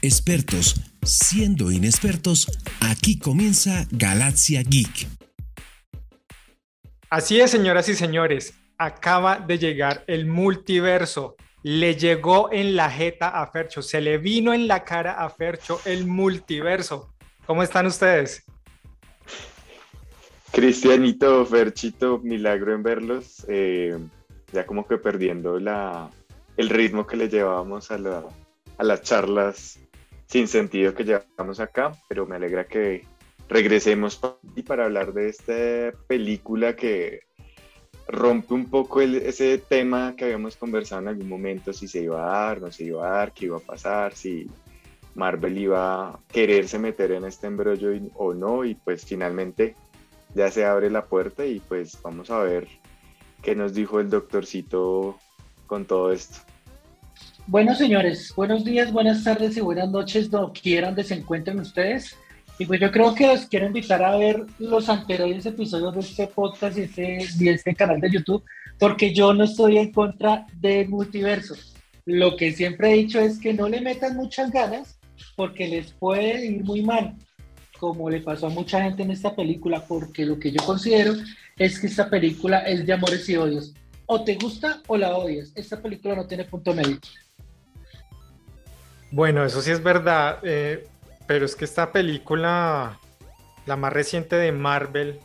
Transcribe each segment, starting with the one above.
Expertos, siendo inexpertos, aquí comienza Galaxia Geek. Así es, señoras y señores, acaba de llegar el multiverso. Le llegó en la jeta a Fercho, se le vino en la cara a Fercho el multiverso. ¿Cómo están ustedes? Cristianito, Ferchito, milagro en verlos. Eh, ya como que perdiendo la, el ritmo que le llevábamos a, a las charlas sin sentido que llevamos acá, pero me alegra que regresemos para hablar de esta película que rompe un poco ese tema que habíamos conversado en algún momento, si se iba a dar, no se iba a dar, qué iba a pasar, si Marvel iba a quererse meter en este embrollo o no, y pues finalmente ya se abre la puerta y pues vamos a ver qué nos dijo el doctorcito con todo esto. Bueno, señores, buenos días, buenas tardes y buenas noches, donde quieran que se encuentren ustedes. Y pues yo creo que los quiero invitar a ver los anteriores episodios de este podcast y este, este canal de YouTube, porque yo no estoy en contra del multiverso. Lo que siempre he dicho es que no le metan muchas ganas, porque les puede ir muy mal, como le pasó a mucha gente en esta película, porque lo que yo considero es que esta película es de amores y odios. O te gusta o la odias. Esta película no tiene punto medio. Bueno, eso sí es verdad, eh, pero es que esta película, la más reciente de Marvel,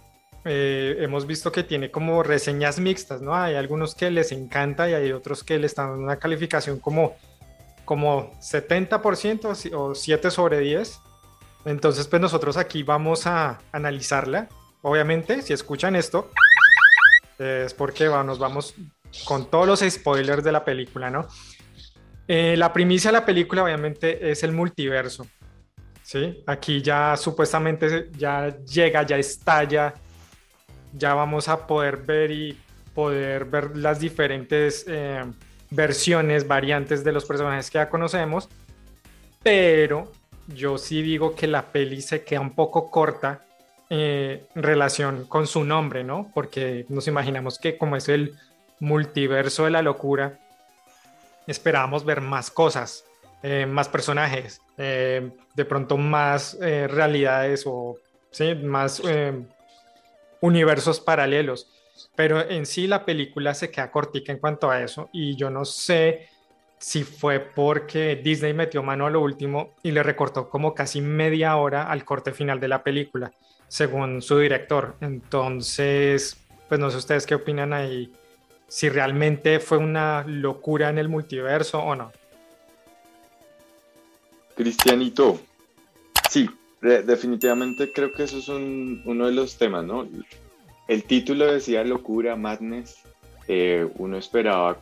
eh, hemos visto que tiene como reseñas mixtas, ¿no? Hay algunos que les encanta y hay otros que le están dando una calificación como, como 70% o 7 sobre 10. Entonces, pues nosotros aquí vamos a analizarla. Obviamente, si escuchan esto, es porque nos vamos con todos los spoilers de la película, ¿no? Eh, la primicia de la película obviamente es el multiverso. ¿sí? Aquí ya supuestamente ya llega, ya estalla, ya vamos a poder ver y poder ver las diferentes eh, versiones, variantes de los personajes que ya conocemos, pero yo sí digo que la peli se queda un poco corta eh, relación con su nombre, ¿no? Porque nos imaginamos que como es el multiverso de la locura, esperábamos ver más cosas, eh, más personajes, eh, de pronto más eh, realidades o ¿sí? más universos paralelos. Pero en sí la película se queda cortica en cuanto a eso y yo no sé si fue porque Disney metió mano a lo último y le recortó como casi media hora al corte final de la película, según su director. Entonces, pues no sé ustedes qué opinan ahí si realmente fue una locura en el multiverso o no. Cristianito, sí, definitivamente creo que eso es uno de los temas, ¿no? El título decía locura, madness, eh, uno esperaba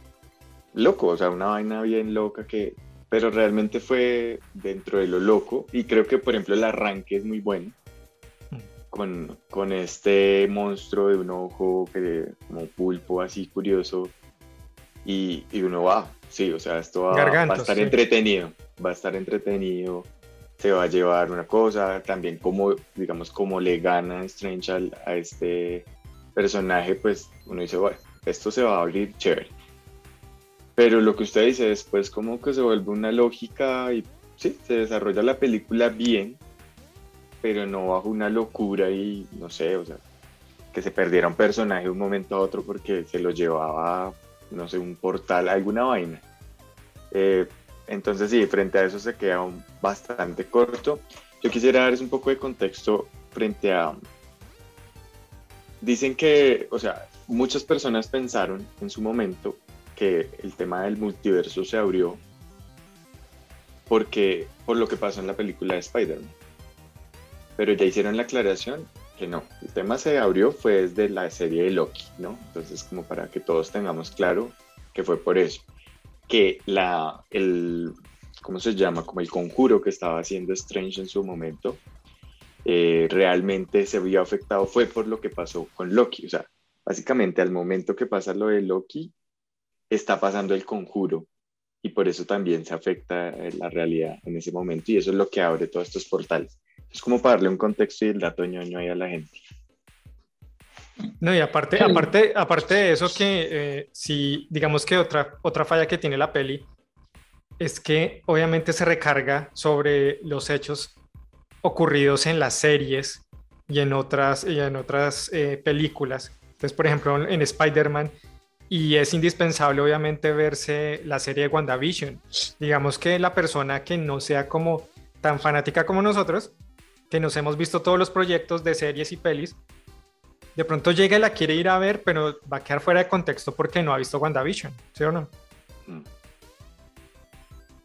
loco, o sea, una vaina bien loca que, pero realmente fue dentro de lo loco y creo que por ejemplo el arranque es muy bueno con, con, este monstruo de un ojo que, como pulpo así curioso y, y uno va, sí, o sea, esto va, a estar entretenido, va a estar entretenido, se va a llevar una cosa, también como, digamos, como le gana Strange a este personaje, pues uno dice, bueno, esto se va a abrir chévere. Pero lo que usted dice después como que se vuelve una lógica y sí, se desarrolla la película bien, pero no bajo una locura y no sé, o sea, que se perdiera un personaje de un momento a otro porque se lo llevaba, no sé, un portal, alguna vaina. Eh, entonces sí, frente a eso se queda bastante corto. Yo quisiera darles un poco de contexto frente a... Dicen que, o sea, muchas personas pensaron en su momento que el tema del multiverso se abrió porque por lo que pasó en la película de Spider-Man pero ya hicieron la aclaración que no, el tema se abrió fue desde la serie de Loki, ¿no? Entonces, como para que todos tengamos claro que fue por eso, que la, el, ¿cómo se llama? Como el conjuro que estaba haciendo Strange en su momento, eh, realmente se vio afectado fue por lo que pasó con Loki, o sea, básicamente al momento que pasa lo de Loki, está pasando el conjuro y por eso también se afecta eh, la realidad en ese momento y eso es lo que abre todos estos portales. Es como para darle un contexto y el dato ñoño ahí a la gente. No, y aparte, aparte, aparte de eso que eh, si digamos que otra, otra falla que tiene la peli es que obviamente se recarga sobre los hechos ocurridos en las series y en otras, y en otras eh, películas. Entonces, por ejemplo, en Spider-Man, y es indispensable obviamente verse la serie de WandaVision. Digamos que la persona que no sea como tan fanática como nosotros, que nos hemos visto todos los proyectos de series y pelis, de pronto llega y la quiere ir a ver, pero va a quedar fuera de contexto porque no ha visto WandaVision, ¿sí o no?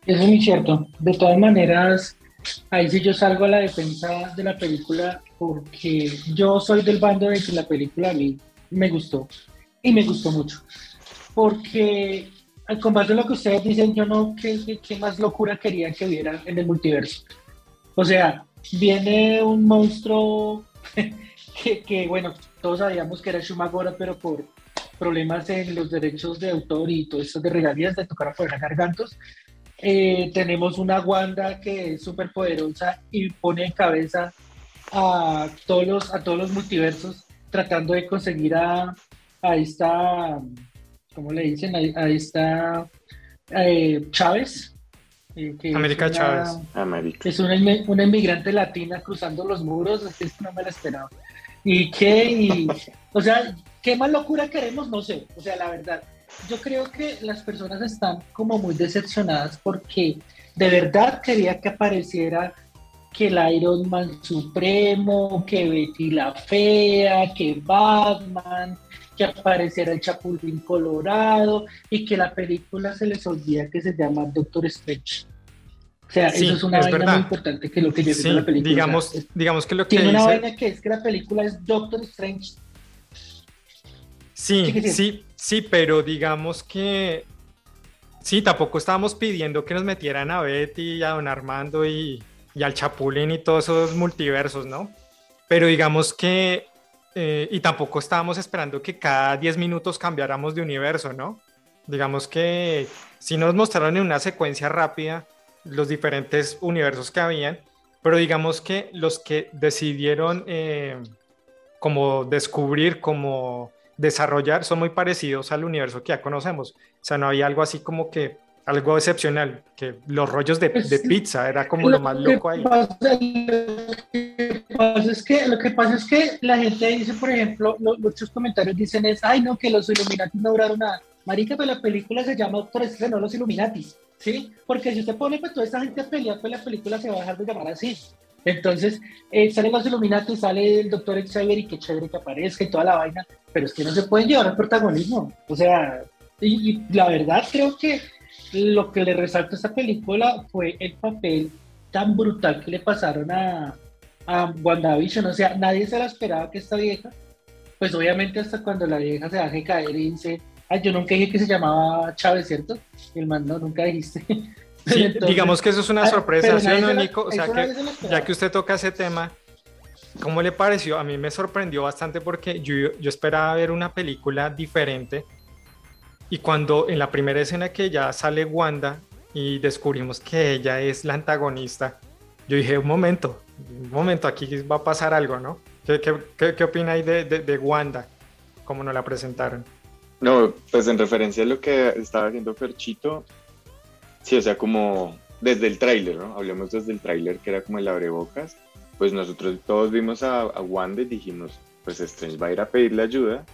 Eso es muy cierto. De todas maneras, ahí sí yo salgo a la defensa de la película porque yo soy del bando de que la película a mí me gustó y me gustó mucho. Porque con base en lo que ustedes dicen, yo no, ¿qué, qué más locura quería que hubiera en el multiverso? O sea, viene un monstruo que, bueno, todos sabíamos que era Shumagora, pero por problemas en los derechos de autor y todo eso de regalías de tocar a poder gargantos, eh, tenemos una Wanda que es súper poderosa y pone en cabeza a todos los, a todos los multiversos tratando de conseguir a, a esta, ¿cómo le dicen? A, esta eh, Chávez. América Chávez. Es una, una, inmigrante latina cruzando los muros, es que no me la esperaba. ¿Y qué? o sea, ¿qué más locura queremos? No sé, o sea, la verdad. Yo creo que las personas están como muy decepcionadas porque de verdad quería que apareciera que el Iron Man Supremo, que Betty la Fea, que Batman, que apareciera el Chapulín Colorado y que la película se les olvida que se llama Doctor Strange. O sea, eso es una vaina muy importante que lo que yo sí, la película. Digamos, digamos que lo que tiene una vaina que es que la película es Doctor Strange. Sí, sí, sí, pero digamos que sí, tampoco estábamos pidiendo que nos metieran a Betty, a Don Armando y, y al Chapulín y todos esos multiversos, ¿no? Pero digamos que eh, y tampoco estábamos esperando que cada 10 minutos cambiáramos de universo, ¿no? Digamos que si nos mostraron en una secuencia rápida los diferentes universos que habían, pero digamos que los que decidieron eh, como descubrir, como desarrollar, son muy parecidos al universo que ya conocemos. O sea, no había algo así como que algo excepcional, que los rollos de, de pizza era como lo, más loco ahí. Pasa, lo, que pasa es que, lo que pasa es que la gente dice, por ejemplo, muchos comentarios dicen es, ay no, que los Illuminati no duraron nada. Marica, pues la película se llama Doctor Strange, no los Illuminati, ¿sí? Porque si usted pone pues toda esa gente a pelear, pues la película se va a dejar de llamar así. Entonces, eh, salen los Illuminati, sale el Doctor Xavier y qué chévere que aparezca y toda la vaina, pero es que no se pueden llevar al protagonismo. O sea, y, y la verdad creo que lo que le resalta a esta película fue el papel tan brutal que le pasaron a, a WandaVision. O sea, nadie se la esperaba que esta vieja, pues obviamente hasta cuando la vieja se deje caer y dice, ay, yo nunca dije que se llamaba Chávez, ¿cierto? El man, no, nunca dijiste. digamos que eso es una ah, sorpresa, ¿sí o no, Nico? O sea, que, ya que usted toca ese tema, ¿cómo le pareció? A mí me sorprendió bastante porque yo, yo esperaba ver una película diferente y cuando en la primera escena que ya sale Wanda y descubrimos que ella es la antagonista, yo dije, un momento, un momento, aquí va a pasar algo, ¿no? ¿Qué, qué, qué, opináis de, de, Wanda? ¿Cómo nos la presentaron? No, pues en referencia a lo que estaba haciendo Ferchito, sí, o sea, como desde el tráiler, ¿no? Hablemos desde el tráiler que era como el abrebocas, pues nosotros todos vimos a, a Wanda y dijimos, pues Strange va a ir a pedirle ayuda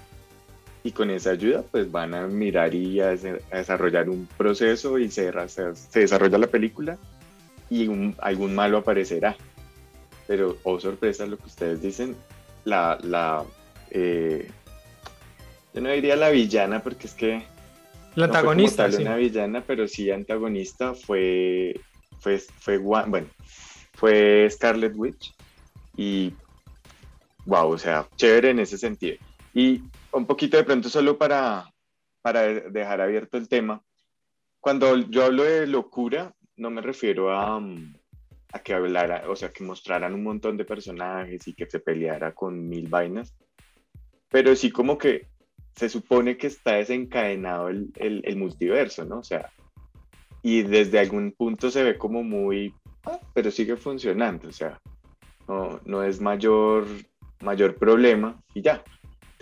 y con esa ayuda pues van a mirar y a, desarrollar un proceso y se, se, desarrolla la película y algún malo aparecerá. Pero, oh sorpresa, lo que ustedes dicen, la, la eh, yo no diría la villana porque es que... La antagonista. No fue una villana, pero sí antagonista fue, fue, fue, bueno, fue Scarlet Witch y wow, o sea, chévere en ese sentido. Y un poquito de pronto solo para, para dejar abierto el tema. Cuando yo hablo de locura, no me refiero a, a que hablara, o sea, que mostraran un montón de personajes y que se peleara con mil vainas, pero sí como que se supone que está desencadenado el, el, multiverso, ¿no? O sea, y desde algún punto se ve como muy, pero sigue funcionando, o sea, no, no es mayor, mayor problema y ya.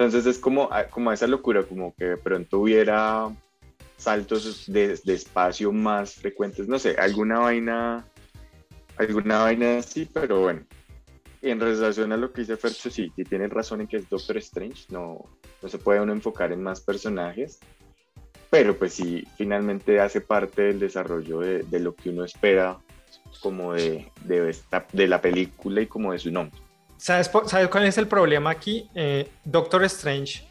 Entonces es como, ah, como esa locura, como que de pronto hubiera saltos de, de, espacio más frecuentes, no sé, alguna vaina, alguna vaina así, pero bueno. Y en relación a lo que dice Fercho, sí, sí tiene razón en que es Doctor Strange, no, no se puede uno enfocar en más personajes, pero pues sí, finalmente hace parte del desarrollo de, de lo que uno espera como de, de, esta, de la película y como de su nombre. ¿Sabes, ¿Sabes cuál es el problema aquí? Eh, Doctor Strange,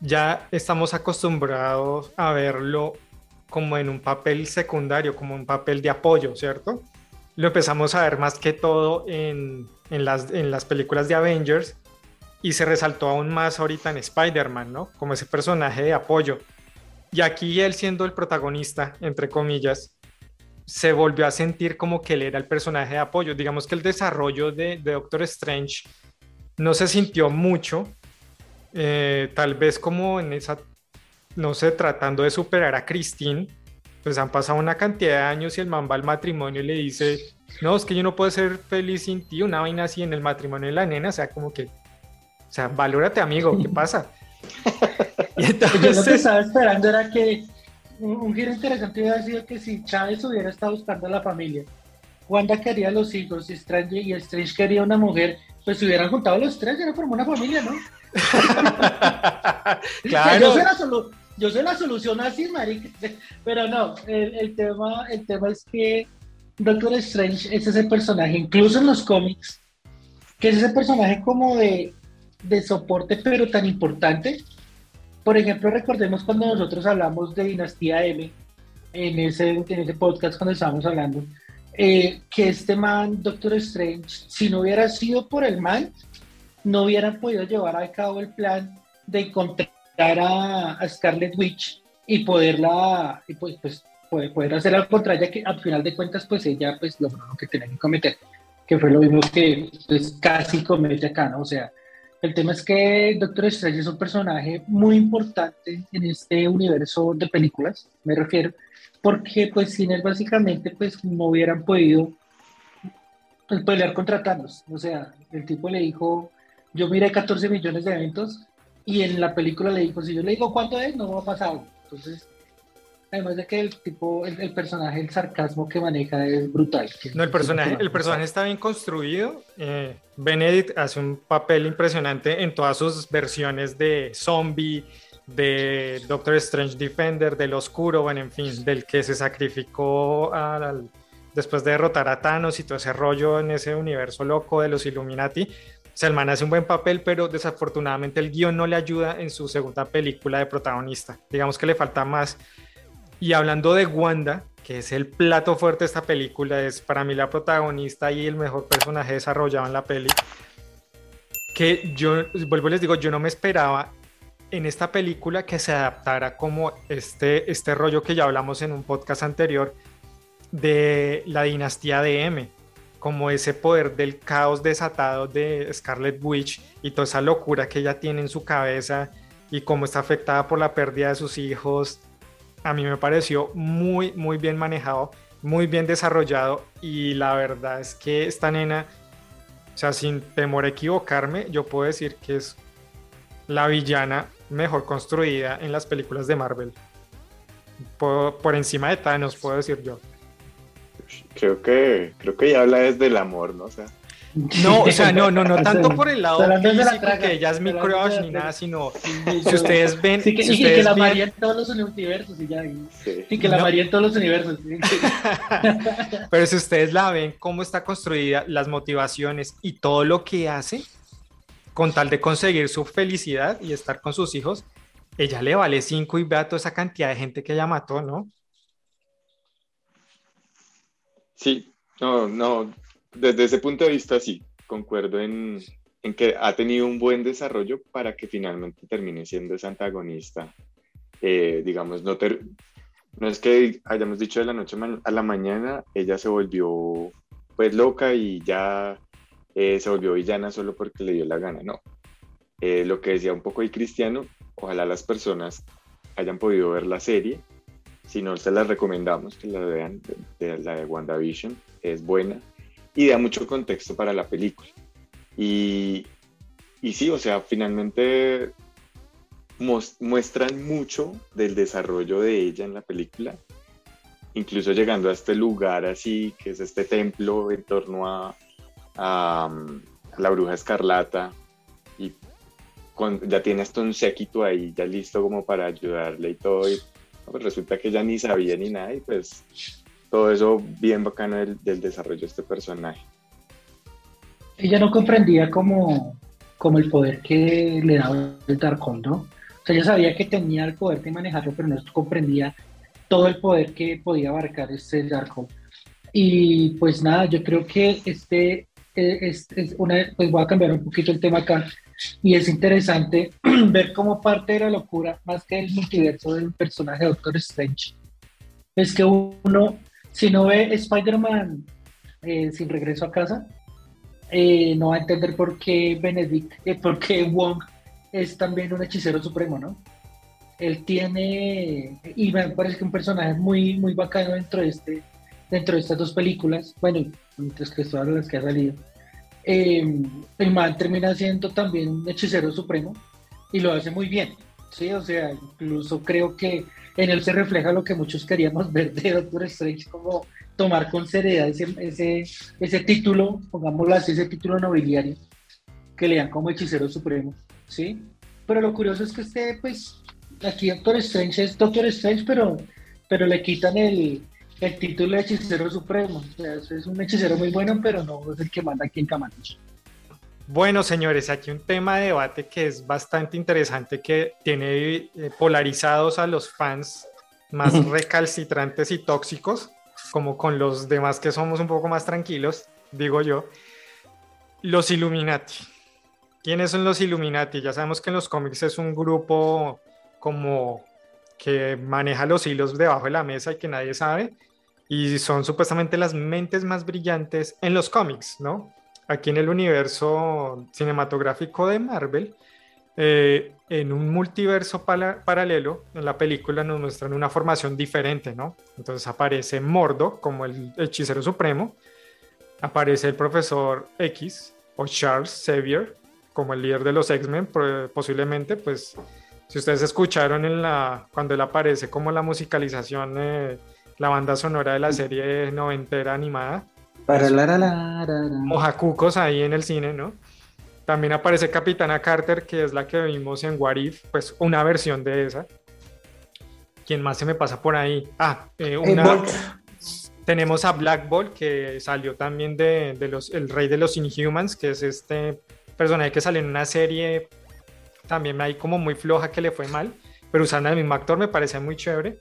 ya estamos acostumbrados a verlo como en un papel secundario, como un papel de apoyo, ¿cierto? Lo empezamos a ver más que todo en, las, en las películas de Avengers y se resaltó aún más ahorita en Spider-Man, ¿no? Como ese personaje de apoyo. Y aquí él siendo el protagonista, entre comillas, se volvió a sentir como que él era el personaje de apoyo. Digamos que el desarrollo de, Doctor Strange no se sintió mucho, eh, tal vez como en esa, no sé, tratando de superar a Christine, pues han pasado una cantidad de años y el man va al matrimonio y le dice, no, es que yo no puedo ser feliz sin ti, una vaina así en el matrimonio de la nena, o sea, como que, o sea, valórate amigo, ¿qué pasa? y entonces... Yo lo que estaba esperando era que un, giro interesante hubiera sido que si Chávez hubiera estado buscando a la familia, Wanda quería los hijos y Strange, y Strange quería una mujer, pues se hubieran juntado los tres y era como una familia, ¿no? claro. Yo sé, la yo sé la solución así, marica. Pero no, el, tema, el tema es que Doctor Strange es ese personaje, incluso en los cómics, que es ese personaje como de, de soporte, pero tan importante por ejemplo, recordemos cuando nosotros hablamos de Dinastía M, en ese, en ese podcast cuando estábamos hablando, eh, que este man, Doctor Strange, si no hubiera sido por el man, no hubieran podido llevar a cabo el plan de encontrar a, Scarlet Witch y poderla, y pues, pues poder, poder hacer algo contra ella que al final de cuentas pues ella pues logró lo que tenía que cometer, que fue lo mismo que pues casi comete acá, ¿no? O sea, el tema es que Doctor Strange es un personaje muy importante en este universo de películas, me refiero, porque pues sin él básicamente pues no hubieran podido pues, pelear contra Thanos. O sea, el tipo le dijo, yo miré 14 millones de eventos y en la película le dijo, si yo le digo cuánto es, no va a pasar. Entonces, Además de que el tipo, el, personaje, el sarcasmo que maneja es brutal. No, el personaje, el personaje está bien construido. Eh, Benedict hace un papel impresionante en todas sus versiones de zombie, de Doctor Strange Defender, del oscuro, bueno, en fin, del que se sacrificó al, después de derrotar a Thanos y todo ese rollo en ese universo loco de los Illuminati. Selman hace un buen papel, pero desafortunadamente el guion no le ayuda en su segunda película de protagonista. Digamos que le falta más y hablando de Wanda, que es el plato fuerte de esta película, es para mí la protagonista y el mejor personaje desarrollado en la peli, que yo, vuelvo les digo, yo no me esperaba en esta película que se adaptara como este, este rollo que ya hablamos en un podcast anterior de la dinastía de M, como ese poder del caos desatado de Scarlet Witch y toda esa locura que ella tiene en su cabeza y cómo está afectada por la pérdida de sus hijos a mí me pareció muy, muy bien manejado, muy bien desarrollado y la verdad es que esta nena, o sea, sin temor a equivocarme, yo puedo decir que es la villana mejor construida en las películas de Marvel. Por, encima de Thanos, puedo decir yo. Creo que, creo que ya habla desde el amor, ¿no? O sea, no, o sea, no, no, no tanto por el lado físico que ella es mi crush ni nada, sino si ustedes ven. Sí, que, si que la María en todos los universos y ya. Sí, que la María en todos los universos. Pero si ustedes la ven, cómo está construida, las motivaciones y todo lo que hace con tal de conseguir su felicidad y estar con sus hijos, ella le vale cinco y vea toda esa cantidad de gente que ella mató, ¿no? Sí, no, no, desde ese punto de vista, sí, concuerdo en, que ha tenido un buen desarrollo para que finalmente termine siendo ese antagonista. Eh, digamos, no, no es que hayamos dicho de la noche a la mañana, ella se volvió pues loca y ya eh, se volvió villana solo porque le dio la gana, no. Eh, lo que decía un poco ahí Cristiano, ojalá las personas hayan podido ver la serie, si no se las recomendamos que la vean, de, la de WandaVision, es buena y da mucho contexto para la película. Y, y sí, o sea, finalmente muestran mucho del desarrollo de ella en la película, incluso llegando a este lugar así, que es este templo en torno a, a, la bruja escarlata, y ya tiene hasta un séquito ahí, ya listo como para ayudarle y todo, y pues resulta que ella ni sabía ni nada, y pues todo eso bien bacano del, del desarrollo de este personaje. Ella no comprendía como, como el poder que le daba el Darkhold, ¿no? O sea, ella sabía que tenía el poder de manejarlo, pero no comprendía todo el poder que podía abarcar este Darkhold. Y pues nada, yo creo que este eh, es, es, una, pues voy a cambiar un poquito el tema acá, y es interesante ver cómo parte de la locura, más que el multiverso del personaje de Doctor Strange, es que uno, si no ve Spider-Man eh, sin regreso a casa, eh, no va a entender por qué Benedict, eh, por qué Wong es también un hechicero supremo, ¿no? Él tiene, y me parece que un personaje muy, muy bacano dentro de, este, dentro de estas dos películas, bueno, mientras que todas las que ha salido. Eh, el man termina siendo también un hechicero supremo y lo hace muy bien, ¿sí? O sea, incluso creo que en él se refleja lo que muchos queríamos ver de Doctor Strange, como tomar con seriedad ese, ese, ese título, pongámoslo así, ese título nobiliario que le dan como hechicero supremo, ¿sí? Pero lo curioso es que este, pues, aquí Doctor Strange es Doctor Strange, pero, pero le quitan el, el título de hechicero supremo. O sea, es un hechicero muy bueno, pero no es el que manda aquí en Camacho. Bueno, señores, aquí un tema de debate que es bastante interesante, que tiene eh, polarizados a los fans más recalcitrantes y tóxicos, como con los demás que somos un poco más tranquilos, digo yo. Los Illuminati. ¿Quiénes son los Illuminati? Ya sabemos que en los cómics es un grupo como que maneja los hilos debajo de la mesa y que nadie sabe, y son supuestamente las mentes más brillantes en los cómics, ¿no? Aquí en el universo cinematográfico de Marvel, eh, en un multiverso paralelo, en la película nos muestran una formación diferente, ¿no? Entonces aparece Mordo como el hechicero supremo, aparece el profesor X o Charles Xavier como el líder de los X-Men, posiblemente, pues, si ustedes escucharon en la, cuando él aparece como la musicalización, eh, la banda sonora de la serie noventera animada, para la, mojacucos ahí en el cine, ¿no? También aparece Capitana Carter, que es la que vimos en What If, pues una versión de esa. ¿Quién más se me pasa por ahí? Ah, eh, una... tenemos a Black Bolt, que salió también de, los, el rey de los Inhumans, que es este personaje que salió en una serie también ahí como muy floja que le fue mal, pero usando al mismo actor me parece muy chévere.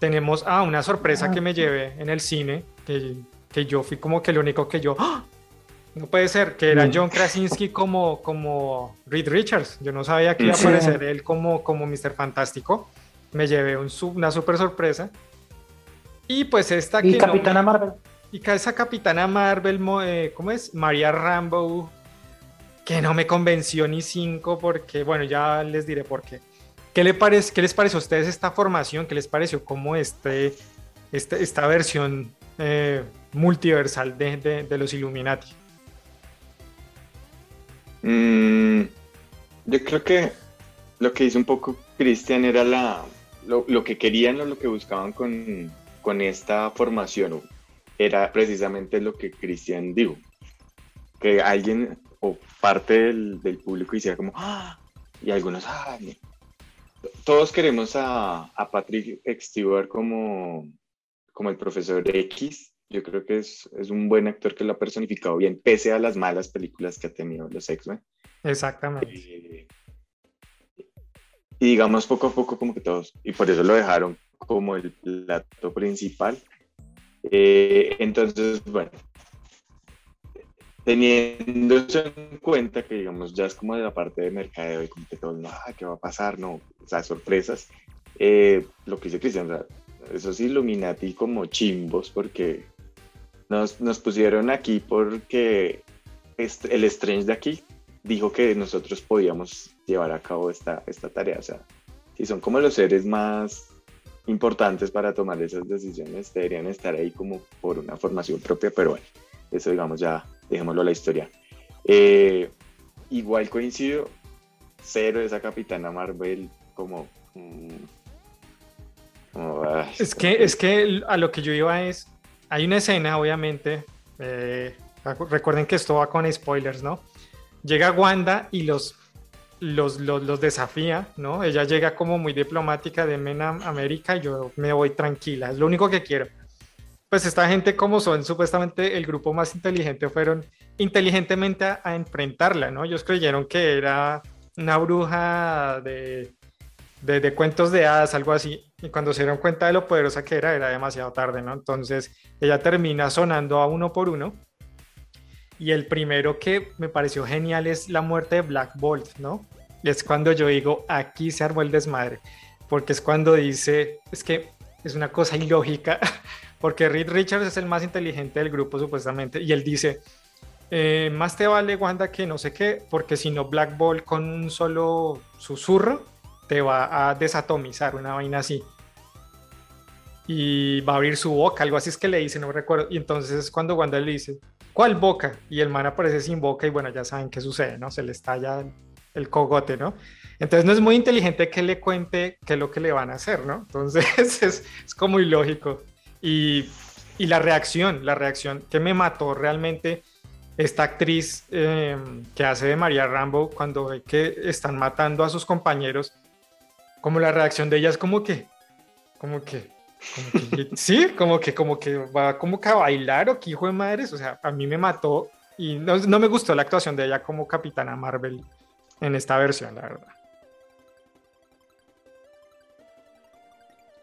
Tenemos, ah, una sorpresa que me llevé en el cine, que que yo fui como que lo único que yo, ¡Ah! no puede ser, que era mm. John Krasinski como, como Reed Richards. Yo no sabía que iba a aparecer él como, como Mr. Fantástico. Me llevé un, una super sorpresa. Y pues esta y Capitana Marvel. Y esa Capitana Marvel, eh, ¿cómo es? María Rambo, que no me convenció ni cinco porque, bueno, ya les diré por qué. ¿Qué, le parece, ¿Qué les pareció a ustedes esta formación? ¿Qué les pareció como este, este esta versión eh, multiversal de, los Illuminati? Mm, yo creo que lo que hizo un poco Christian era la, lo, que querían o lo que buscaban con, esta formación. Era precisamente lo que Christian dijo. Que alguien o parte del, público hiciera como, ¡Ah! y algunos, ¡Ah! todos queremos a, a Patrick Stewart como, como el profesor X, yo creo que es, es, un buen actor que lo ha personificado bien, pese a las malas películas que ha tenido los X-Men. Exactamente. Eh, y digamos poco a poco como que todos, y por eso lo dejaron como el plato principal. Eh, entonces, bueno, teniendo eso en cuenta que digamos ya es como de la parte de mercadeo y como que todos, no, ah, ¿qué va a pasar? No, o sea, sorpresas. Eh, lo que dice Cristian, o sea, esos Illuminati como chimbos, porque nos, nos pusieron aquí porque el Strange de aquí dijo que nosotros podíamos llevar a cabo esta, esta tarea. O sea, si son como los seres más importantes para tomar esas decisiones, deberían estar ahí como por una formación propia, pero bueno, eso digamos ya, dejémoslo a la historia. Eh, igual coincido, cero esa Capitana Marvel como... mm, como, ay, Es que, es que a lo que yo iba es, hay una escena, obviamente, eh, recuerden que esto va con spoilers, ¿no? Llega Wanda y los, los, los, desafía, ¿no? Ella llega como muy diplomática de Mena América yo me voy tranquila, es lo único que quiero. Pues esta gente como son supuestamente el grupo más inteligente fueron inteligentemente a, a enfrentarla, ¿no? Ellos creyeron que era una bruja de, de, de, cuentos de hadas, algo así. Y cuando se dieron cuenta de lo poderosa que era, era demasiado tarde, ¿no? Entonces ella termina sonando a uno por uno. Y el primero que me pareció genial es la muerte de Black Bolt, ¿no? Es cuando yo digo, aquí se armó el desmadre. Porque es cuando dice, es que es una cosa ilógica, porque Reed Richards es el más inteligente del grupo supuestamente. Y él dice, eh, más te vale Wanda que no sé qué, porque si no Black Bolt con un solo susurro te va a desatomizar, una vaina así. Y va a abrir su boca, algo así es que le dice, no recuerdo. Y entonces es cuando Wanda le dice, ¿cuál boca? Y el man aparece sin boca y bueno, ya saben qué sucede, ¿no? Se le estalla el cogote, ¿no? Entonces no es muy inteligente que le cuente qué es lo que le van a hacer, ¿no? Entonces es, es como ilógico. Y, y, la reacción, la reacción que me mató realmente esta actriz eh, que hace de María Rambo cuando ve que están matando a sus compañeros como la reacción de ella es como que, como que, como que sí, como que, como que va como que a bailar o que hijo de madres, o sea, a mí me mató y no, no me gustó la actuación de ella como Capitana Marvel en esta versión, la verdad.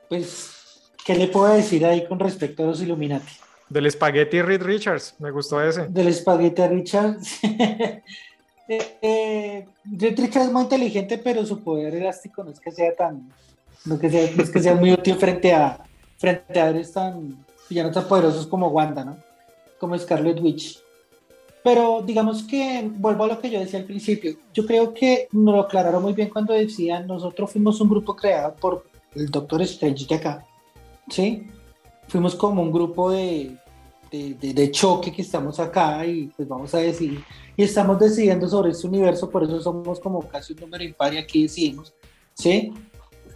Pues, ¿qué le puedo decir ahí con respecto a los Illuminati? Del espagueti Reed Richards, me gustó ese. Del espagueti Richards. Eh, eh, es muy inteligente, pero su poder elástico no es que sea tan, no, que sea, no es que sea muy útil frente a frente a héroes tan villanos tan poderosos como Wanda, ¿no? Como Scarlet Witch. Pero digamos que vuelvo a lo que yo decía al principio. Yo creo que nos lo aclararon muy bien cuando decían nosotros fuimos un grupo creado por el Doctor Strange de acá, ¿sí? Fuimos como un grupo de, de, de, de, choque que estamos acá y pues vamos a decidir y estamos decidiendo sobre este universo, por eso somos como casi un número impar y aquí decidimos, ¿sí?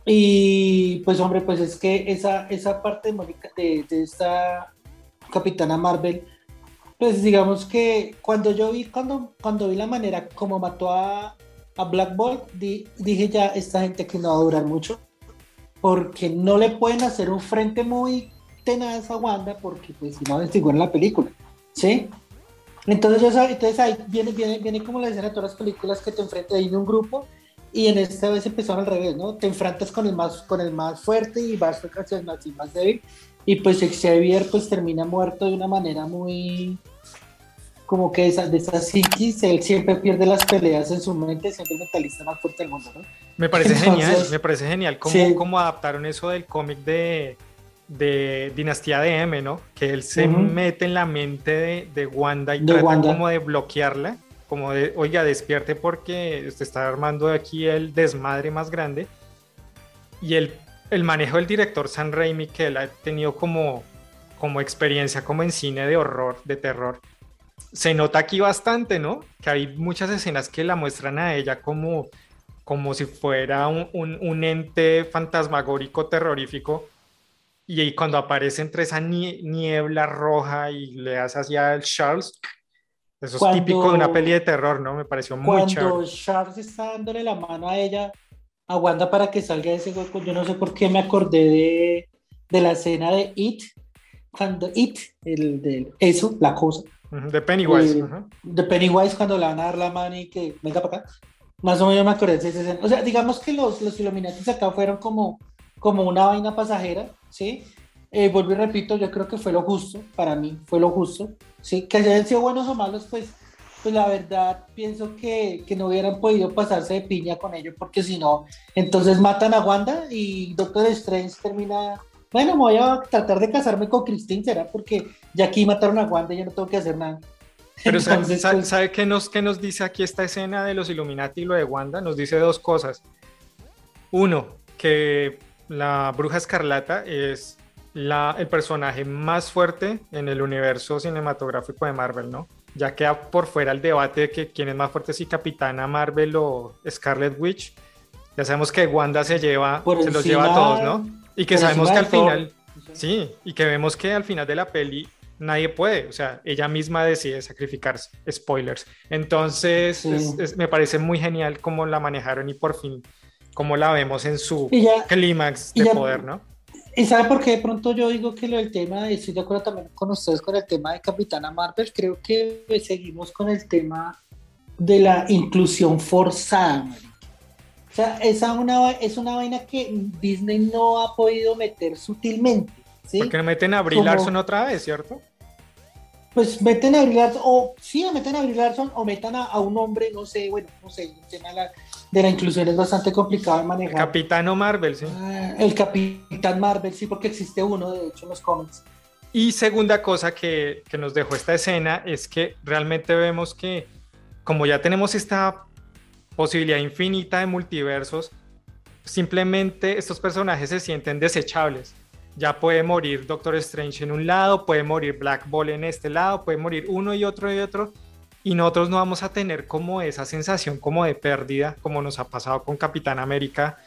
Y pues hombre, pues es que esa, esa parte de, de esta Capitana Marvel, pues digamos que cuando yo vi, cuando, cuando vi la manera como mató a, a Black Bolt, di, dije ya, esta gente que no va a durar mucho, porque no le pueden hacer un frente muy tenaz a Wanda, porque pues si no, en la película, ¿sí? Entonces, yo, entonces ahí viene, viene, viene como la escena de todas las películas que te enfrentas ahí en un grupo y en esta vez empezaron al revés, ¿no? Te enfrentas con el más, con el más fuerte y vas hacia el más, el más débil y pues Xavier pues termina muerto de una manera muy como que esa, de esa psiquis, él siempre pierde las peleas en su mente, siempre el mentalista más fuerte del mundo, ¿no? Me parece Entonces, genial, me parece genial cómo, sí. cómo adaptaron eso del cómic de, de Dinastía de M, ¿no? Que él se uh -huh. mete en la mente de, de Wanda y de trata Wanda. como de bloquearla, como de, oiga, despierte porque usted está armando aquí el desmadre más grande. Y el, el manejo del director San Raimi, que él ha tenido como, como experiencia como en cine de horror, de terror, se nota aquí bastante, ¿no? Que hay muchas escenas que la muestran a ella como, como si fuera un, un, un ente fantasmagórico terrorífico y cuando aparece entre esa niebla roja y le hace hacia el Charles, eso cuando, es típico de una peli de terror, ¿no? Me pareció muy chévere. Cuando Charles está dándole la mano a ella, a Wanda para que salga de ese hueco, yo no sé por qué me acordé de, de la escena de It, cuando It, el de eso, la cosa. De Pennywise. Eh, uh -huh. De Pennywise cuando le van a dar la mano y que venga para acá. Más o menos me acordé de esa escena. O sea, digamos que los, los Illuminatis acá fueron como, como una vaina pasajera, ¿sí? Eh, vuelvo y repito, yo creo que fue lo justo, para mí fue lo justo, ¿sí? Que hayan sido buenos o malos, pues, pues la verdad pienso que, que no hubieran podido pasarse de piña con ellos, porque si no, entonces matan a Wanda y Doctor Strange termina, bueno, me voy a tratar de casarme con Christine, ¿será? Porque ya aquí mataron a Wanda y yo no tengo que hacer nada. Pero entonces, ¿sabe, pues, ¿sabe qué, nos, qué nos dice aquí esta escena de los Illuminati y lo de Wanda? Nos dice dos cosas. Uno, que la bruja escarlata es la, el personaje más fuerte en el universo cinematográfico de Marvel, ¿no? Ya queda por fuera el debate de que quién es más fuerte, si Capitana Marvel o Scarlet Witch. Ya sabemos que Wanda se lleva, se los lleva a todos, ¿no? Y que sabemos que al final, sí, y que vemos que al final de la peli nadie puede, o sea, ella misma decide sacrificarse, spoilers. Entonces, me parece muy genial cómo la manejaron y por fin, cómo la vemos en su clímax de poder, ¿no? ¿Y sabe por qué de pronto yo digo que lo del tema, estoy de acuerdo también con ustedes con el tema de Capitana Marvel, creo que seguimos con el tema de la inclusión forzada, O sea, esa una, es una vaina que Disney no ha podido meter sutilmente. ¿sí? Porque meten a Brie Larson otra vez, ¿cierto? Pues meten a Brie Larson, o sí, meten a Brie Larson, o metan a, un hombre, no sé, bueno, no sé, el tema de la, de la inclusión es bastante complicado de manejar. Capitano Marvel, sí. Ah, el Capitán Marvel, sí, porque existe uno, de hecho, en los cómics. Y segunda cosa que, que nos dejó esta escena es que realmente vemos que, como ya tenemos esta posibilidad infinita de multiversos, simplemente estos personajes se sienten desechables. Ya puede morir Doctor Strange en un lado, puede morir Black Ball en este lado, puede morir uno y otro y otro, y nosotros no vamos a tener como esa sensación como de pérdida, como nos ha pasado con Capitán América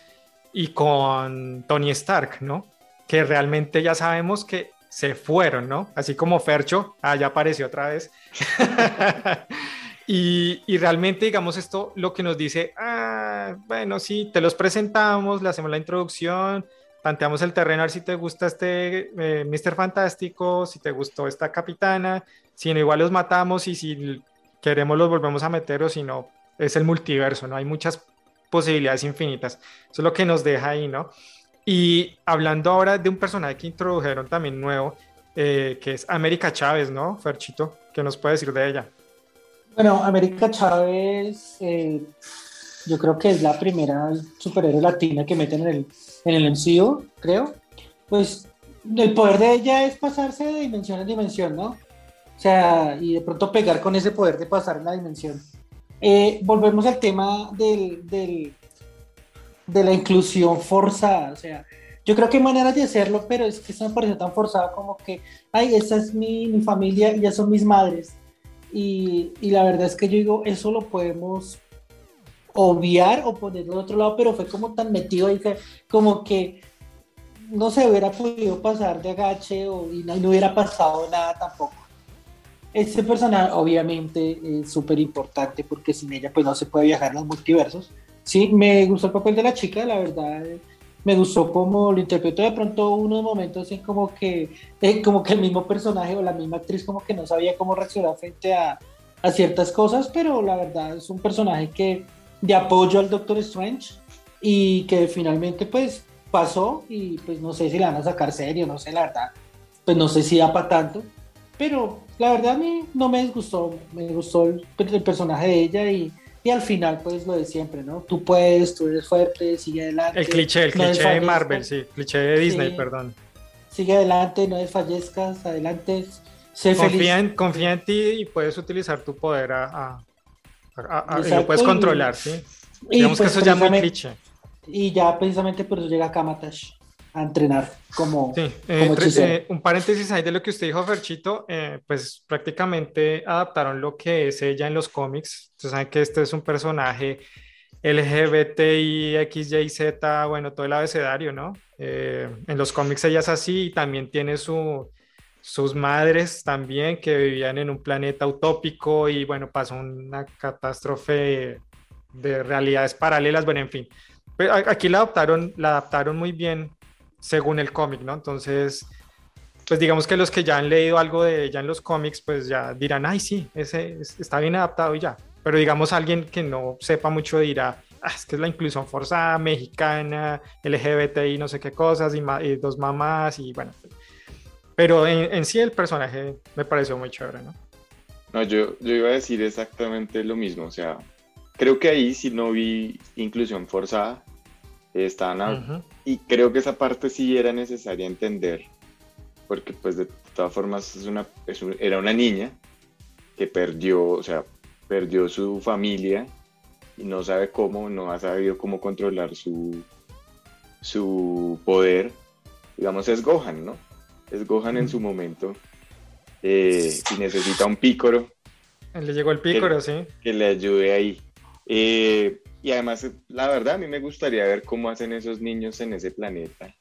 y con Tony Stark, ¿no? Que realmente ya sabemos que se fueron, ¿no? Así como Fercho, ah, ya apareció otra vez. y, y, realmente, digamos, esto lo que nos dice, ah, bueno, sí, te los presentamos, le hacemos la introducción, planteamos el terreno a ver si te gusta este eh, Mr. Fantástico, si te gustó esta capitana, si no, igual los matamos y si queremos los volvemos a meter o si no, es el multiverso, ¿no? Hay muchas posibilidades infinitas. Eso es lo que nos deja ahí, ¿no? Y hablando ahora de un personaje que introdujeron también nuevo, eh, que es América Chávez, ¿no? Ferchito, ¿qué nos puede decir de ella? Bueno, América Chávez, eh, yo creo que es la primera superhéroe latina que meten en el, en el MCU, creo. Pues el poder de ella es pasarse de dimensión en dimensión, ¿no? O sea, y de pronto pegar con ese poder de pasar en la dimensión. Eh, volvemos al tema del, del, de la inclusión forzada. O sea, yo creo que hay maneras de hacerlo, pero es que eso me parece tan forzado como que, ay, esa es mi, mi familia y ya son mis madres. Y, y, la verdad es que yo digo, eso lo podemos obviar o ponerlo de otro lado, pero fue como tan metido ahí que como que no se hubiera podido pasar de agache o, y no hubiera pasado nada tampoco. Este personaje obviamente es súper importante porque sin ella pues no se puede viajar en los multiversos. Sí, me gustó el papel de la chica, la verdad. Me gustó cómo lo interpretó de pronto unos momentos en como que, eh, como que el mismo personaje o la misma actriz como que no sabía cómo reaccionar frente a, a ciertas cosas, pero la verdad es un personaje que de apoyo al Doctor Strange y que finalmente pues pasó y pues no sé si la van a sacar serio, no sé la verdad, pues no sé si da para tanto, pero la verdad a mí no me disgustó, me gustó el, personaje de ella y, y, al final pues lo de siempre, ¿no? Tú puedes, tú eres fuerte, sigue adelante. El cliché, el cliché de Marvel, sí, cliché de Disney, perdón. Sigue adelante, no desfallezcas, adelante, sé confía feliz. En, confía en ti y puedes utilizar tu poder a, a, y lo puedes controlar, ¿sí? Digamos que pues eso ya es muy cliché. Y ya precisamente por eso llega Kamatash a entrenar como, sí, eh, eh, un paréntesis ahí de lo que usted dijo, Ferchito, eh, pues prácticamente adaptaron lo que es ella en los cómics. Ustedes saben que este es un personaje LGBTI, XYZ, bueno, todo el abecedario, ¿no? en los cómics ella es así y también tiene su, sus madres también que vivían en un planeta utópico y bueno, pasó una catástrofe de realidades paralelas, bueno, en fin. Pero aquí la adaptaron, la adaptaron muy bien según el cómic, ¿no? Entonces, pues digamos que los que ya han leído algo de ella en los cómics, pues ya dirán, ay, sí, ese está bien adaptado y ya. Pero digamos alguien que no sepa mucho dirá, ah, es que es la inclusión forzada mexicana, LGBTI, no sé qué cosas, y, dos mamás, y bueno. Pero en, sí el personaje me pareció muy chévere, ¿no? No, yo, yo iba a decir exactamente lo mismo, o sea, creo que ahí sí no vi inclusión forzada, Estaban Y creo que esa parte sí era necesaria entender, porque pues de todas formas es una, era una niña que perdió, o sea, perdió su familia y no sabe cómo, no ha sabido cómo controlar su, su poder. Digamos, es Gohan, ¿no? Es Gohan en su momento eh, y necesita un pícoro. Le llegó el pícoro, sí. Que le ayude ahí. Eh, y además, la verdad, a mí me gustaría ver cómo hacen esos niños en ese planeta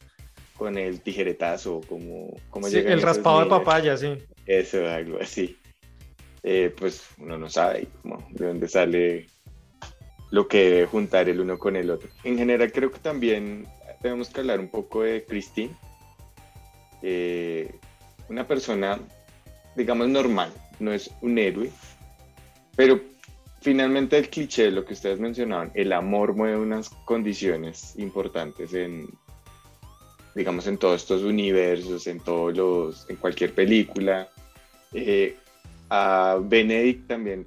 con el tijeretazo, como, cómo sí, el raspado de papaya, sí. Eso, algo así. Eh, pues uno no sabe cómo, de dónde sale lo que debe juntar el uno con el otro. En general creo que también tenemos que hablar un poco de Christine. Eh, una persona, digamos, normal, no es un héroe, pero finalmente el cliché, lo que ustedes mencionaban, el amor mueve unas condiciones importantes en, digamos, en todos estos universos, en todos los, en cualquier película. Eh, a Benedict también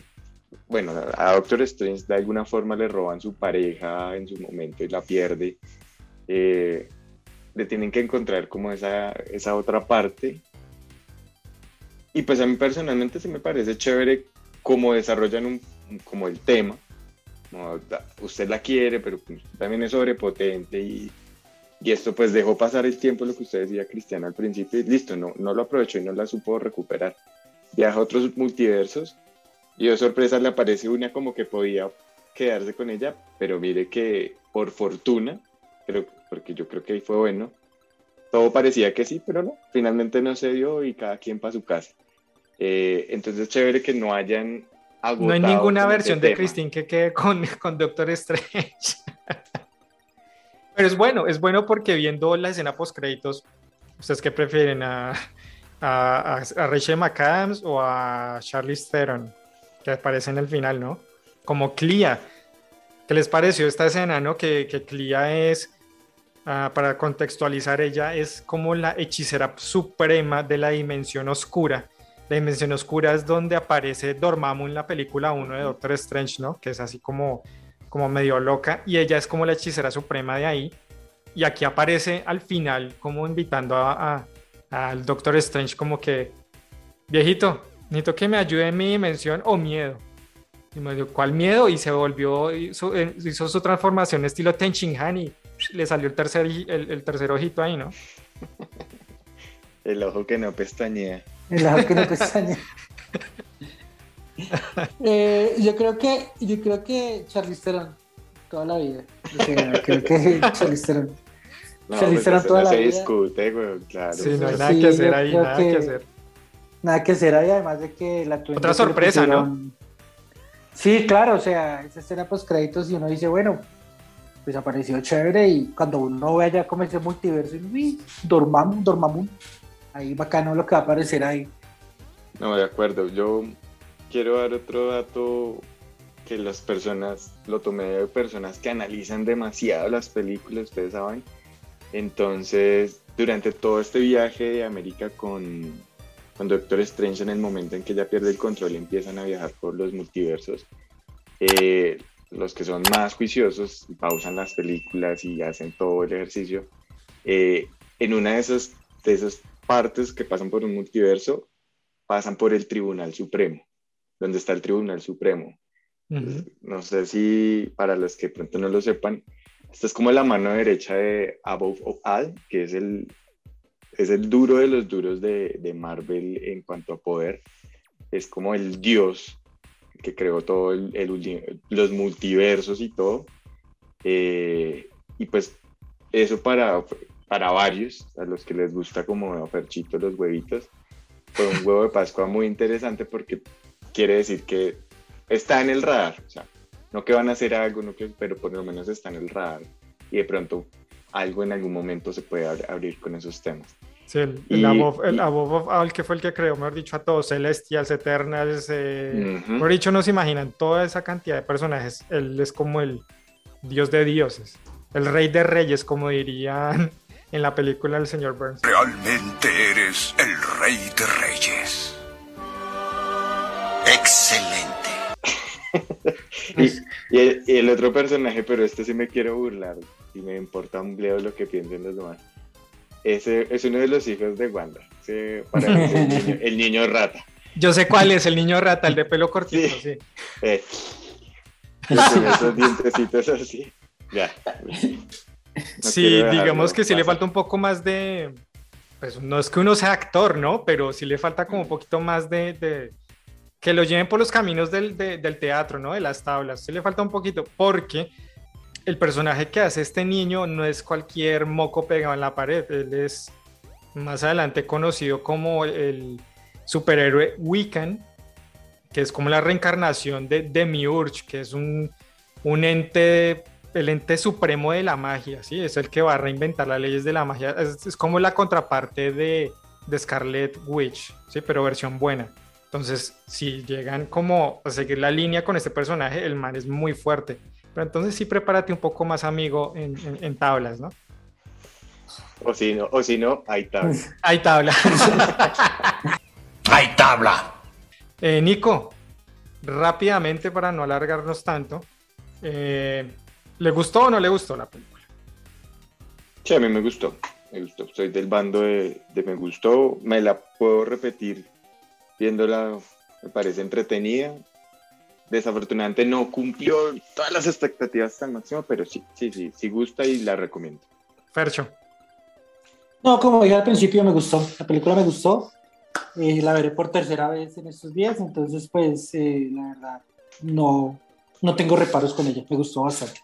bueno, a Doctor Strange de alguna forma le roban su pareja en su momento y la pierde. Eh, le tienen que encontrar como esa, esa otra parte. Y pues a mí personalmente se me parece chévere cómo desarrollan un, como el tema. usted la quiere, pero pues también es sobrepotente y, y, esto pues dejó pasar el tiempo, lo que usted decía, Cristiano, al principio, y listo, no, no lo aprovechó y no la supo recuperar. Viaja a otros multiversos y de sorpresa le aparece una como que podía quedarse con ella, pero mire que por fortuna, pero porque yo creo que ahí fue bueno, todo parecía que sí, pero no, finalmente no se dio y cada quien para su casa. Eh, entonces chévere que no hayan No hay ninguna versión de Christine que quede con, con Doctor Strange. pero es bueno, es bueno porque viendo la escena post créditos, ¿ustedes qué prefieren? ¿A, a, a Rachel McAdams o a Charlize Theron? que aparece en el final, ¿no? Como Clea. ¿Qué les pareció esta escena, no? Que, que Clea es, ah, para contextualizar, ella es como la hechicera suprema de la dimensión oscura. La dimensión oscura es donde aparece Dormammu en la película 1 de Doctor Strange, ¿no? Que es así como, como medio loca. Y ella es como la hechicera suprema de ahí. Y aquí aparece al final como invitando a, al Doctor Strange como que, viejito, necesito que me ayude en mi dimensión o miedo. Y me dijo, ¿cuál miedo? Y se volvió, hizo, eh, hizo su transformación estilo Tenchin Han y le salió el tercer, el, tercer ojito ahí, ¿no? el ojo que no pestañea. El no. Eh, yo creo que, yo creo que Charlize Theron, toda la vida. creo que Charlize Theron. No, Charlize Theron toda la vida. Se discute, güey, claro. Sí, no hay nada que hacer ahí, nada que hacer nada que hacer ahí, además de que la Otra sorpresa, ¿no? Sí, claro, o sea, esa escena post créditos y uno dice, bueno, pues apareció chévere y cuando uno ve allá como ese multiverso, y dormamos, dormamos, ahí bacano lo que va a aparecer ahí. No, de acuerdo, yo quiero dar otro dato que las personas, lo tomé de personas que analizan demasiado las películas, ustedes saben. Entonces, durante todo este viaje de América con, cuando Doctor Strange en el momento en que ya pierde el control empiezan a viajar por los multiversos, eh, los que son más juiciosos pausan las películas y hacen todo el ejercicio. Eh, en una de esas, de esas partes que pasan por un multiverso, pasan por el Tribunal Supremo, donde está el Tribunal Supremo. No sé si para los que pronto no lo sepan, esta es como la mano derecha de Above All, que es el, es el duro de los duros de, de, Marvel en cuanto a poder. Es como el dios que creó todo el, los multiversos y todo. Eh, y pues eso para, para varios, a los que les gusta como Ferchito los huevitos, fue un huevo de Pascua muy interesante porque quiere decir que está en el radar. O sea, no que van a hacer algo, no que, pero por lo menos está en el radar. Y de pronto algo en algún momento se puede abrir con esos temas. Sí, el, el, above, el que fue el que creó, mejor dicho, a todos, Celestials, Eternals, eh, mejor dicho, no se imaginan toda esa cantidad de personajes. Él es como el dios de dioses, el rey de reyes, como dirían en la película del señor Burns. Realmente eres el rey de reyes. Excelente. y, el, otro personaje, pero este sí me quiero burlar y me importa un bledo lo que piensen los demás. Ese es uno de los hijos de Wanda. para el, niño, rata. Yo sé cuál es el niño rata, el de pelo cortito, sí. Eh, esos dientecitos así. Ya. sí, digamos que sí le falta un poco más de. Pues no es que uno sea actor, ¿no? Pero sí le falta como un poquito más de, que lo lleven por los caminos del, de- del teatro, ¿no? De las tablas. Se le falta un poquito, porque el personaje que hace este niño no es cualquier moco pegado en la pared. Él es más adelante conocido como el superhéroe Wiccan, que es como la reencarnación de Demiurge, que es un, un ente, el ente supremo de la magia, ¿sí? Es el que va a reinventar las leyes de la magia. Es, es como la contraparte de, de Scarlet Witch, ¿sí? Pero versión buena. Entonces, si llegan como a seguir la línea con este personaje, el man es muy fuerte. Pero entonces sí prepárate un poco más amigo en, en- en tablas, ¿no? O si no, o si no, ahí está. Hay tabla. ¡Hay tabla! Eh, Nico, rápidamente para no alargarnos tanto, eh, ¿le gustó o no le gustó la película? Sí, a mí me gustó. Me gustó. Soy del bando de, de me gustó. Me la puedo repetir viéndola. Me parece entretenida. Desafortunadamente no cumplió todas las expectativas al máximo, pero sí, sí, sí, sí gusta y la recomiendo. Fercho. No, como dije al principio, me gustó. La película me gustó. Eh, la veré por tercera vez en estos días, entonces, pues, eh, la verdad, no, no tengo reparos con ella. Me gustó bastante.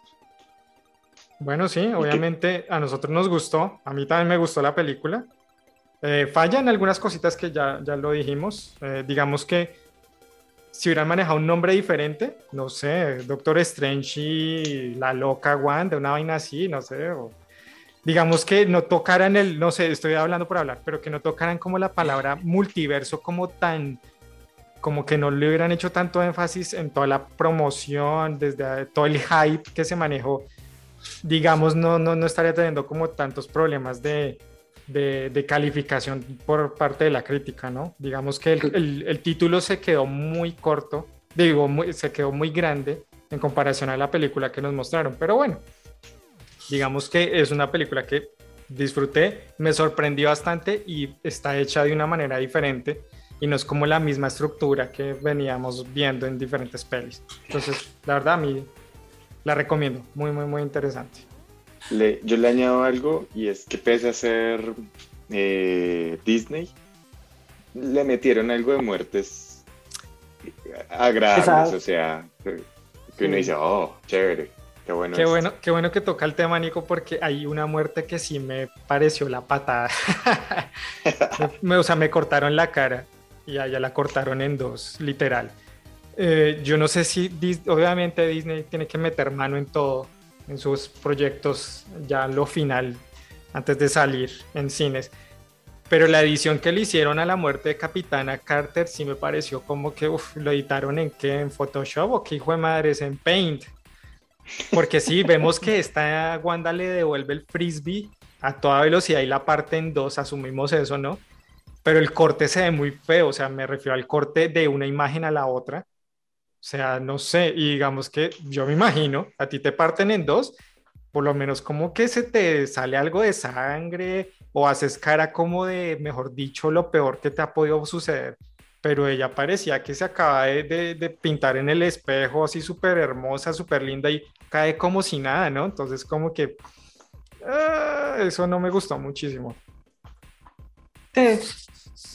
Bueno, sí, obviamente a nosotros nos gustó, a mí también me gustó la película. Eh, fallan algunas cositas que ya, ya lo dijimos. Eh, digamos que si hubieran manejado un nombre diferente, no sé, Doctor Strange y la loca Wanda, una vaina así, no sé. o- digamos que no tocaran el, no sé, estoy hablando por hablar, pero que no tocaran como la palabra multiverso como tan, como que no le hubieran hecho tanto énfasis en toda la promoción, desde todo el hype que se manejó digamos, no, no, no estaría teniendo como tantos problemas de, de, de calificación por parte de la crítica, ¿no? Digamos que el, el- el título se quedó muy corto, digo, muy- se quedó muy grande en comparación a la película que nos mostraron, pero bueno, digamos que es una película que disfruté, me sorprendió bastante y está hecha de una manera diferente y no es como la misma estructura que veníamos viendo en diferentes pelis. Entonces, la verdad, a mí la recomiendo, muy, muy, muy interesante. Le- yo le añado algo y es que pese a ser eh, Disney, le metieron algo de muertes agradables, Pesado. o sea, que uno Sí. dice, oh, chévere, qué bueno. Qué esto". bueno, qué bueno que toca el tema, Nico, porque hay una muerte que sí me pareció la patada. Me- o sea, me cortaron la cara y allá la cortaron en dos, literal. Eh, yo no sé si, obviamente Disney tiene que meter mano en todo, en sus proyectos, ya lo final, antes de salir en cines. Pero la edición que le hicieron a la muerte de Capitana Carter sí me pareció como que lo editaron en qué, en Photoshop o qué hijo de madre es en Paint. Porque sí, vemos que esta Wanda le devuelve el frisbee a toda velocidad y la parte en dos, asumimos eso, ¿no? Pero el corte se ve muy feo, o sea, me refiero al corte de una imagen a la otra. O sea, no sé, y digamos que yo me imagino, a ti te parten en dos, por lo menos como que se te sale algo de sangre o haces cara como de, mejor dicho, lo peor que te ha podido suceder. Pero ella parecía que se acaba de, pintar en el espejo así súper hermosa, súper linda y cae como si nada, ¿no? Entonces como que ah, eso no me gustó muchísimo. Sí,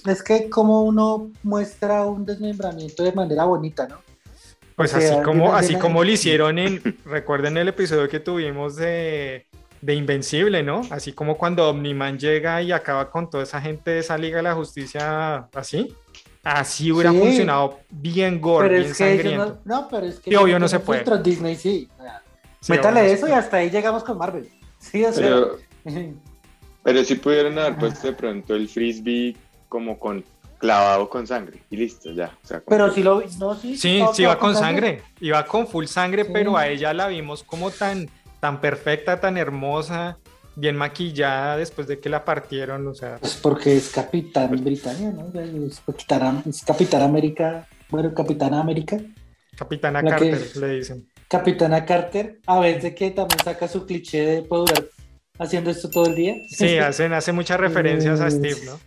es que como uno muestra un desmembramiento de manera bonita, ¿no? Pues O sea, así como, así como lo hicieron en, recuerden el episodio que tuvimos de, de Invencible, ¿no? Así como cuando Omniman llega y acaba con toda esa gente de esa Liga de la Justicia, así. Así hubiera Sí. funcionado bien gore, pero bien es que sangriento. no, no, pero es que Sí, obvio, no se puede. Disney sí. métale no eso y hasta ahí llegamos con Marvel. Sí, o sea. Pero, pero sí pudieron haber puesto de pronto el frisbee como con clavado con sangre y listo, ya. O sea, como Pero si lo no, sí, Sí, sí, iba con sangre, iba con full sangre, Sí. pero a ella la vimos como tan, tan perfecta, tan hermosa, bien maquillada después de que la partieron, o sea, Pues porque es capitán británico, ¿no? Es capitán, es capitán América, bueno, capitana América, Capitana La que- Carter, le dicen. capitana Carter, a veces que también saca su cliché de puedo durar haciendo esto todo el día. Sí, hacen, hace muchas referencias a Steve, ¿no?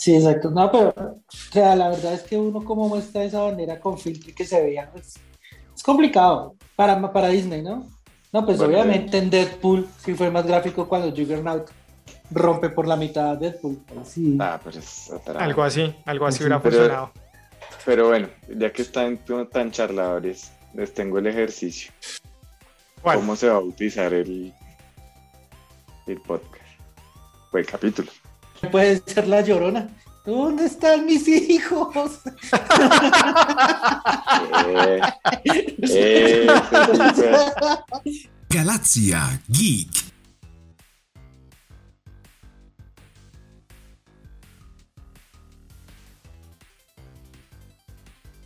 Sí, exacto. No, pero o sea, la verdad es que uno como muestra esa bandera con filtro y que se vea, pues, es complicado para, para Disney, ¿no? No, pues obviamente en Deadpool, que fue más gráfico cuando Juggernaut rompe por la mitad Deadpool. Sí. Ah, pero es otra... Algo así, algo así sí, hubiera pero, funcionado. Pero bueno, ya que están tan charladores, les tengo el ejercicio. ¿Cómo se va a utilizar el, el podcast? O el capítulo. Puede ser la llorona. ¿Dónde están mis hijos? Eh, eh, Galaxia Geek.